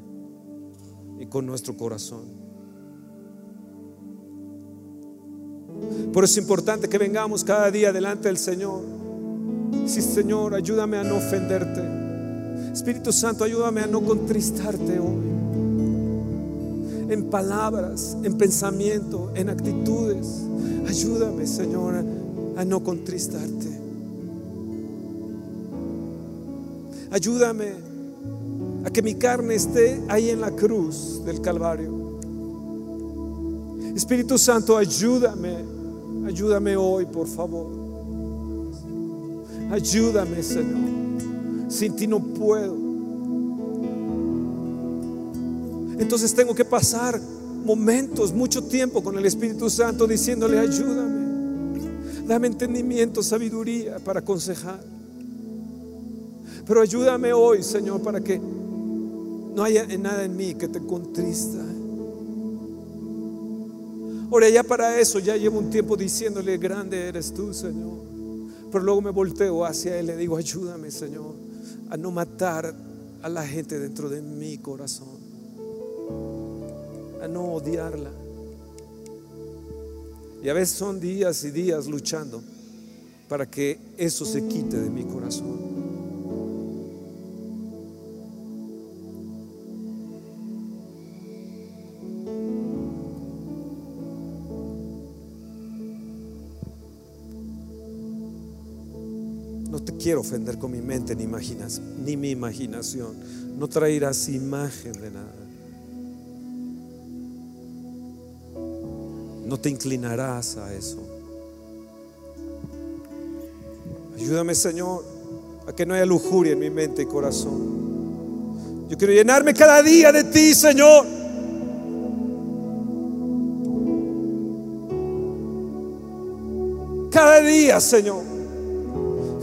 y con nuestro corazón. Por eso es importante que vengamos cada día delante del Señor. Sí, Señor, ayúdame a no ofenderte. Espíritu Santo, ayúdame a no contristarte hoy. En palabras, en pensamiento, en actitudes. Ayúdame, Señor, a no contristarte. Ayúdame a que mi carne esté ahí en la cruz del Calvario. Espíritu Santo, ayúdame, ayúdame hoy, por favor. Ayúdame, Señor. Sin ti no puedo. Entonces tengo que pasar momentos, mucho tiempo con el Espíritu Santo diciéndole, ayúdame. Dame entendimiento, sabiduría para aconsejar. Pero ayúdame hoy, Señor, para que no haya nada en mí que te contrista. Ahora ya para eso ya llevo un tiempo diciéndole, grande eres tú, Señor. Pero luego me volteo hacia Él y le digo, ayúdame, Señor, a no matar a la gente dentro de mi corazón. A no odiarla. Y a veces son días y días luchando para que eso se quite de mi corazón. Quiero ofender con mi mente ni, ni mi imaginación. No traerás imagen de nada. No te inclinarás a eso. Ayúdame, Señor, a que no haya lujuria en mi mente y corazón. Yo quiero llenarme cada día de ti, Señor. Cada día, Señor.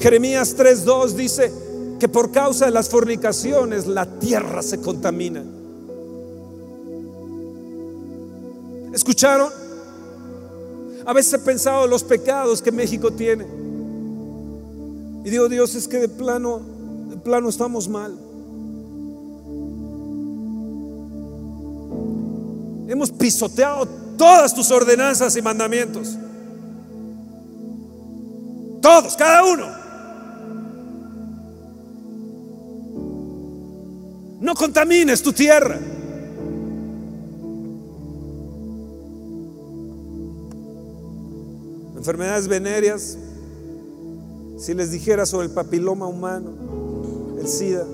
Jeremías 3.2 dice que por causa de las fornicaciones la tierra se contamina. ¿Escucharon? A veces he pensado los pecados que México tiene. Y digo, Dios, es que de plano, de plano estamos mal. Hemos pisoteado todas tus ordenanzas y mandamientos. Todos, cada uno. No contamines tu tierra. Enfermedades venéreas. Si les dijera sobre el papiloma humano, el SIDA,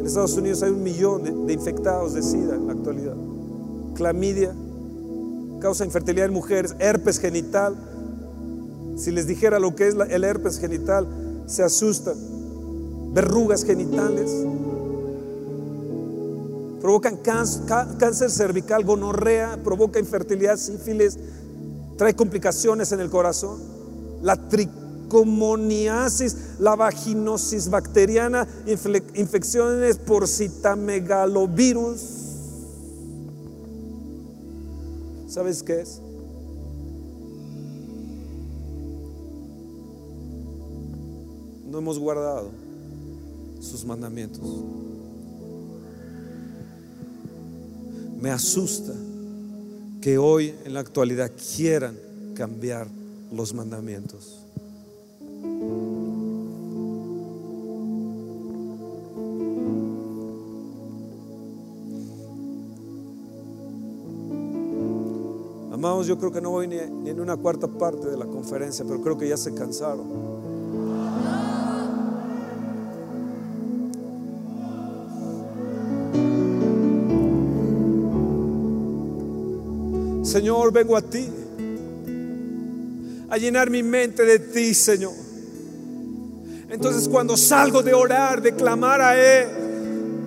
en Estados Unidos hay un millón de, infectados de SIDA en la actualidad. Clamidia, causa infertilidad en mujeres, herpes genital. Si les dijera lo que es el herpes genital, se asustan. Verrugas genitales provocan cáncer cervical, gonorrea, provoca infertilidad, sífilis, trae complicaciones en el corazón. La tricomoniasis, la vaginosis bacteriana, infecciones por citamegalovirus. ¿Sabes qué es? No hemos guardado sus mandamientos. Me asusta que hoy en la actualidad quieran cambiar los mandamientos. Amados, yo creo que no voy ni, en una cuarta parte de la conferencia, pero creo que ya se cansaron. Señor, vengo a ti, a llenar mi mente de ti, Señor. Entonces cuando salgo de orar, de clamar a Él,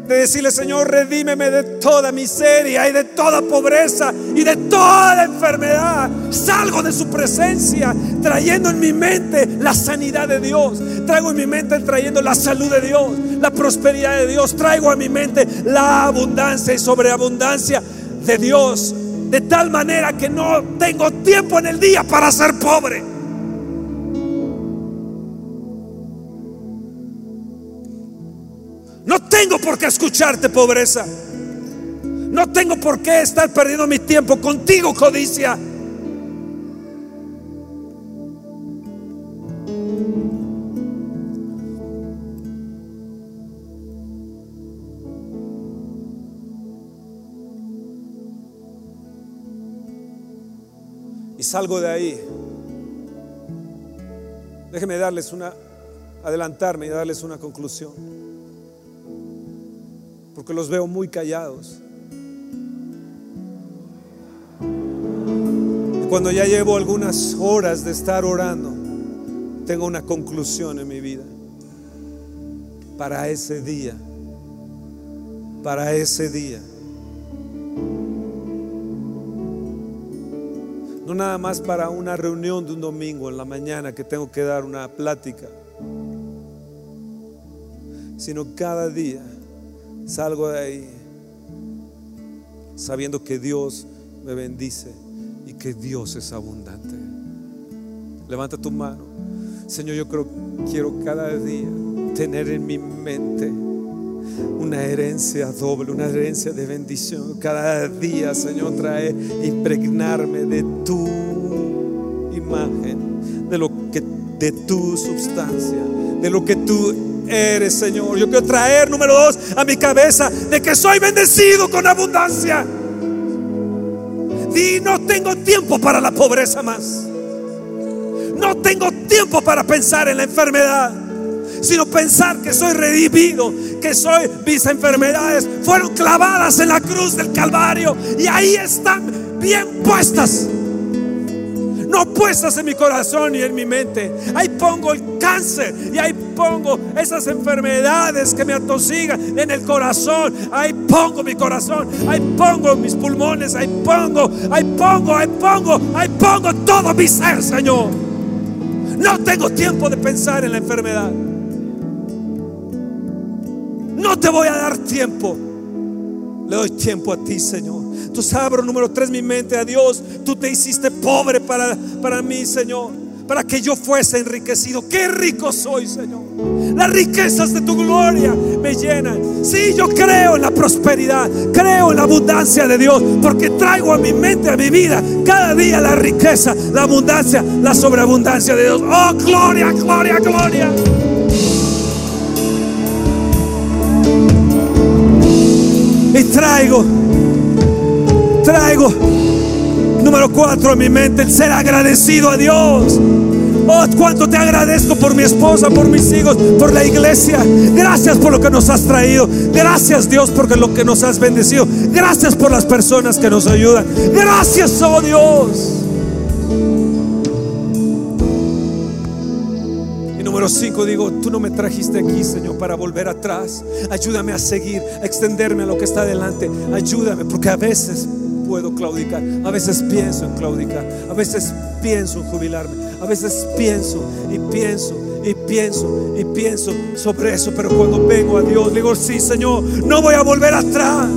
de decirle, Señor, redímeme de toda miseria y de toda pobreza y de toda enfermedad. Salgo de su presencia trayendo en mi mente la sanidad de Dios. Traigo en mi mente trayendo la salud de Dios, la prosperidad de Dios. Traigo a mi mente la abundancia y sobreabundancia de Dios de tal manera que no tengo tiempo en el día para ser pobre. No tengo por qué escucharte, pobreza. No tengo por qué estar perdiendo mi tiempo contigo, codicia. Salgo de ahí, déjeme darles una, adelantarme y darles una conclusión. porque los veo muy callados. Y cuando ya llevo algunas horas de estar orando, tengo una conclusión en mi vida. Para ese día, para ese día. No nada más para una reunión de un domingo en la mañana que tengo que dar una plática, sino cada día salgo de ahí sabiendo que Dios me bendice y que Dios es abundante. Levanta tu mano. Señor, yo creo, quiero cada día tener en mi mente una herencia doble, una herencia de bendición. Cada día, Señor, trae impregnarme de tu imagen, de lo que de tu sustancia, de lo que tú eres, Señor. Yo quiero traer, número dos, a mi cabeza de que soy bendecido con abundancia. Y no tengo tiempo para la pobreza más. No tengo tiempo para pensar en la enfermedad sino pensar que soy redimido, que soy mis enfermedades fueron clavadas en la cruz del Calvario y ahí están bien puestas. No puestas en mi corazón y en mi mente. Ahí pongo el cáncer y ahí pongo esas enfermedades que me atosigan en el corazón. Ahí pongo mi corazón, ahí pongo mis pulmones, ahí pongo, ahí pongo, ahí pongo, ahí pongo todo mi ser, Señor. No tengo tiempo de pensar en la enfermedad. No te voy a dar tiempo. Le doy tiempo a ti, Señor. Tú abro número tres mi mente a Dios. Tú te hiciste pobre para, para mí, Señor. Para que yo fuese enriquecido. Qué rico soy, Señor. Las riquezas de tu gloria me llenan. Sí, yo creo en la prosperidad. Creo en la abundancia de Dios. Porque traigo a mi mente, a mi vida, cada día la riqueza, la abundancia, la sobreabundancia de Dios. Oh, gloria, gloria, gloria. Y traigo, traigo, número cuatro en mi mente, el ser agradecido a Dios. Oh, cuánto te agradezco por mi esposa, por mis hijos, por la iglesia. Gracias por lo que nos has traído. Gracias Dios por lo que nos has bendecido. Gracias por las personas que nos ayudan. Gracias, oh Dios. Número 5 digo, tú no me trajiste aquí, Señor, para volver atrás. Ayúdame a seguir, a extenderme a lo que está delante. Ayúdame, porque a veces puedo claudicar, a veces pienso en claudicar, a veces pienso en jubilarme, a veces pienso y pienso y pienso y pienso sobre eso, pero cuando vengo a Dios, digo, sí, Señor, no voy a volver atrás.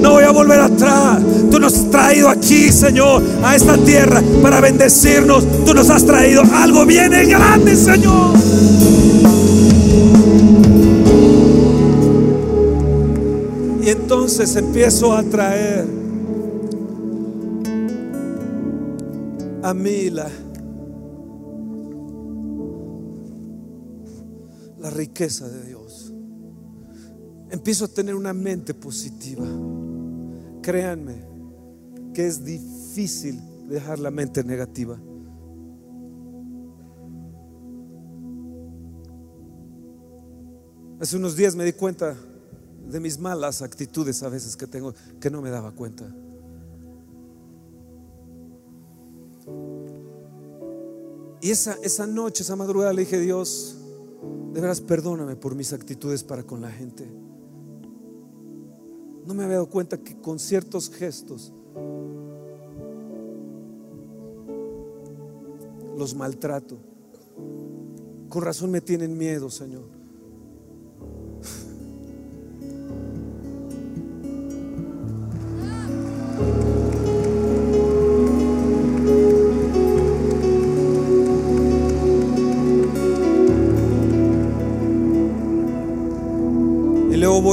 No voy a volver atrás. Tú nos has traído aquí, Señor, a esta tierra para bendecirnos. Tú nos has traído algo bien grande, Señor. Y entonces empiezo a traer a mí la, la riqueza de Dios. Empiezo a tener una mente positiva. Créanme que es difícil dejar la mente negativa. Hace unos días me di cuenta de mis malas actitudes a veces que tengo que no me daba cuenta. Y esa, esa noche, esa madrugada le dije, Dios, de veras perdóname por mis actitudes para con la gente. No me había dado cuenta que con ciertos gestos los maltrato. Con razón me tienen miedo, Señor.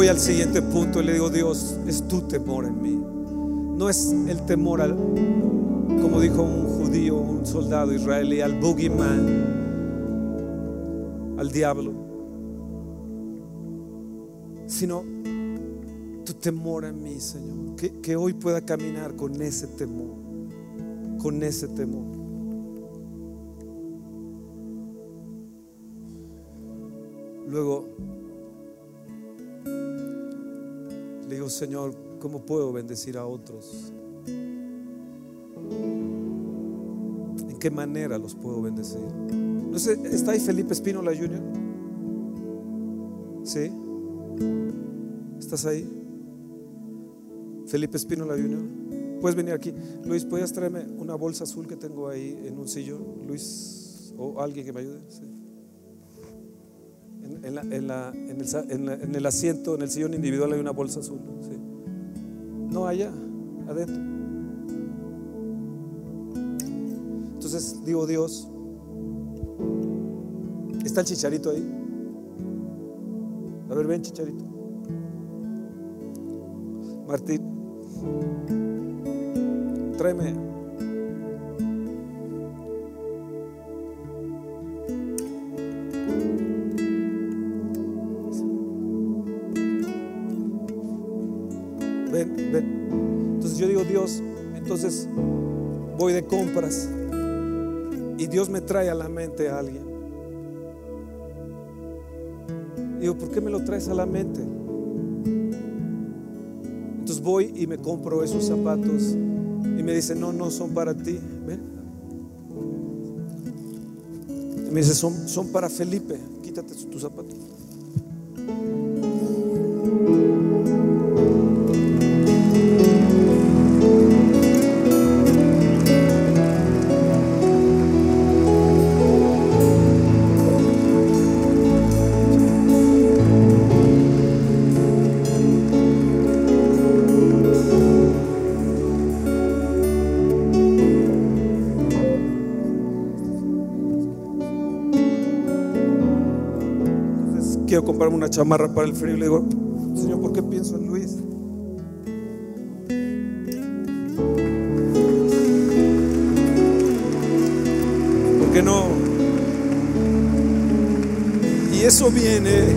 Al siguiente punto le digo, Dios, es tu temor en mí. No es el temor al, como dijo un judío, un soldado israelí, al boogeyman, al diablo, sino tu temor en mí, Señor. Que, que hoy pueda caminar con ese temor, con ese temor. Luego Le digo, Señor, ¿cómo puedo bendecir a otros? ¿En qué manera los puedo bendecir? No sé, ¿está ahí Felipe Espínola Jr.? ¿Sí? ¿Estás ahí? Felipe Espínola Jr. Puedes venir aquí. Luis, ¿puedes traerme una bolsa azul que tengo ahí en un sillón? Luis, o alguien que me ayude. Sí. En, la, en, la, el, en, el, asiento, en el sillón individual hay una bolsa azul. No, allá, adentro. Entonces digo, Dios, ¿está el chicharito ahí? A ver, ven, chicharito. Martín, tráeme. Entonces voy de compras y Dios me trae a la mente a alguien. Digo, ¿por qué me lo traes a la mente? Entonces voy y me compro esos zapatos y me dice, no, no son para ti. ¿Ven? Y me dice, son, son para Felipe, quítate tus zapatos. Una chamarra para el frío. Le digo, Señor, ¿por qué pienso en Luis? ¿Por qué no? Y eso viene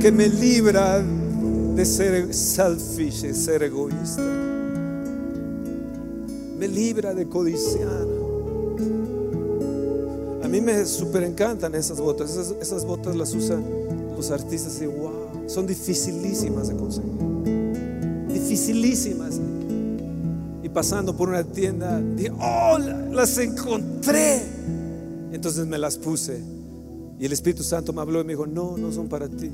que me libra de ser selfish, de ser egoísta. Me libra de codiciar. Me súper encantan esas botas. Esas, esas, botas las usan los artistas y wow, son dificilísimas de conseguir. Dificilísimas. Y pasando por una tienda, dije, oh, las encontré. Entonces me las puse. Y el Espíritu Santo me habló y me dijo, no, no son para ti.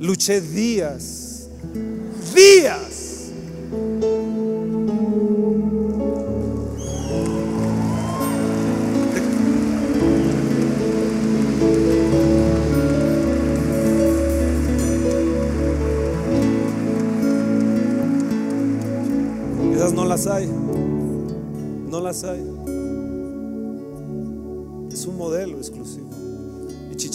Luché días, días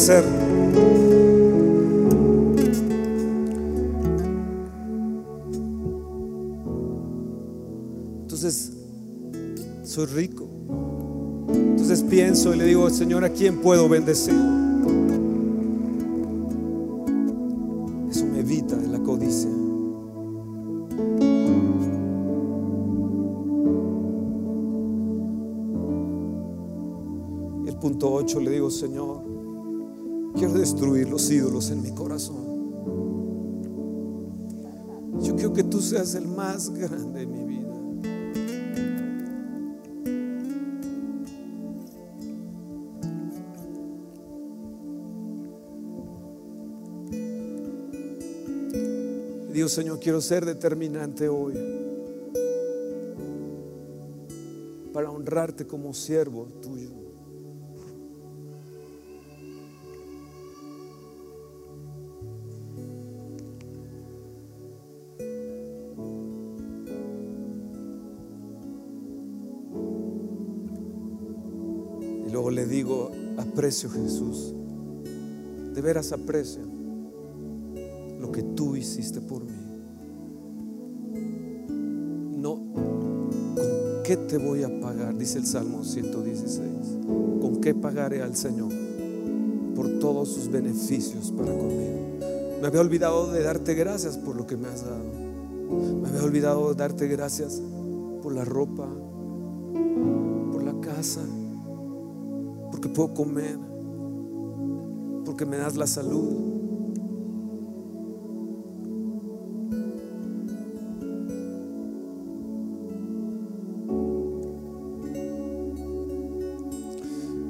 crecer. Entonces, soy rico. Entonces pienso y le digo, Señor, ¿a quién puedo bendecir? Eso me evita la codicia. El punto 8 le digo, Señor, destruir los ídolos en mi corazón. Yo quiero que tú seas el más grande de mi vida. Dios Señor, quiero ser determinante hoy para honrarte como siervo tuyo. Le digo, aprecio Jesús, de veras aprecio lo que tú hiciste por mí. No, ¿con qué te voy a pagar? Dice el Salmo 116. ¿Con qué pagaré al Señor por todos sus beneficios para conmigo? Me había olvidado de darte gracias por lo que me has dado. Me había olvidado de darte gracias por la ropa, por la casa, puedo comer, porque me das la salud.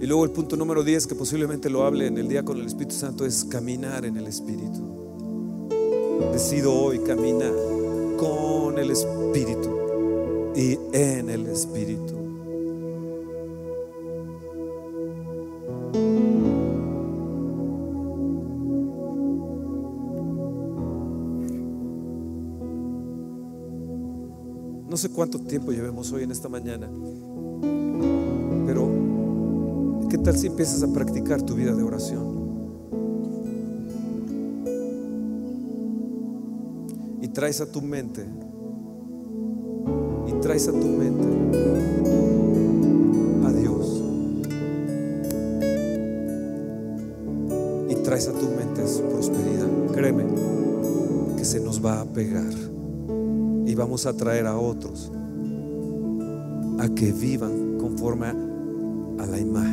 Y luego el punto número 10, que posiblemente lo hable en el día con el Espíritu Santo, es caminar en el Espíritu. Decido hoy caminar con el Espíritu y en el Espíritu. Sé cuánto tiempo llevemos hoy en esta mañana, pero ¿qué tal si empiezas a practicar tu vida de oración? Y traes a tu mente, y traes a tu mente a Dios. Y traes a tu mente su prosperidad. Créeme que se nos va a pegar vamos a traer a otros a que vivan conforme a la imagen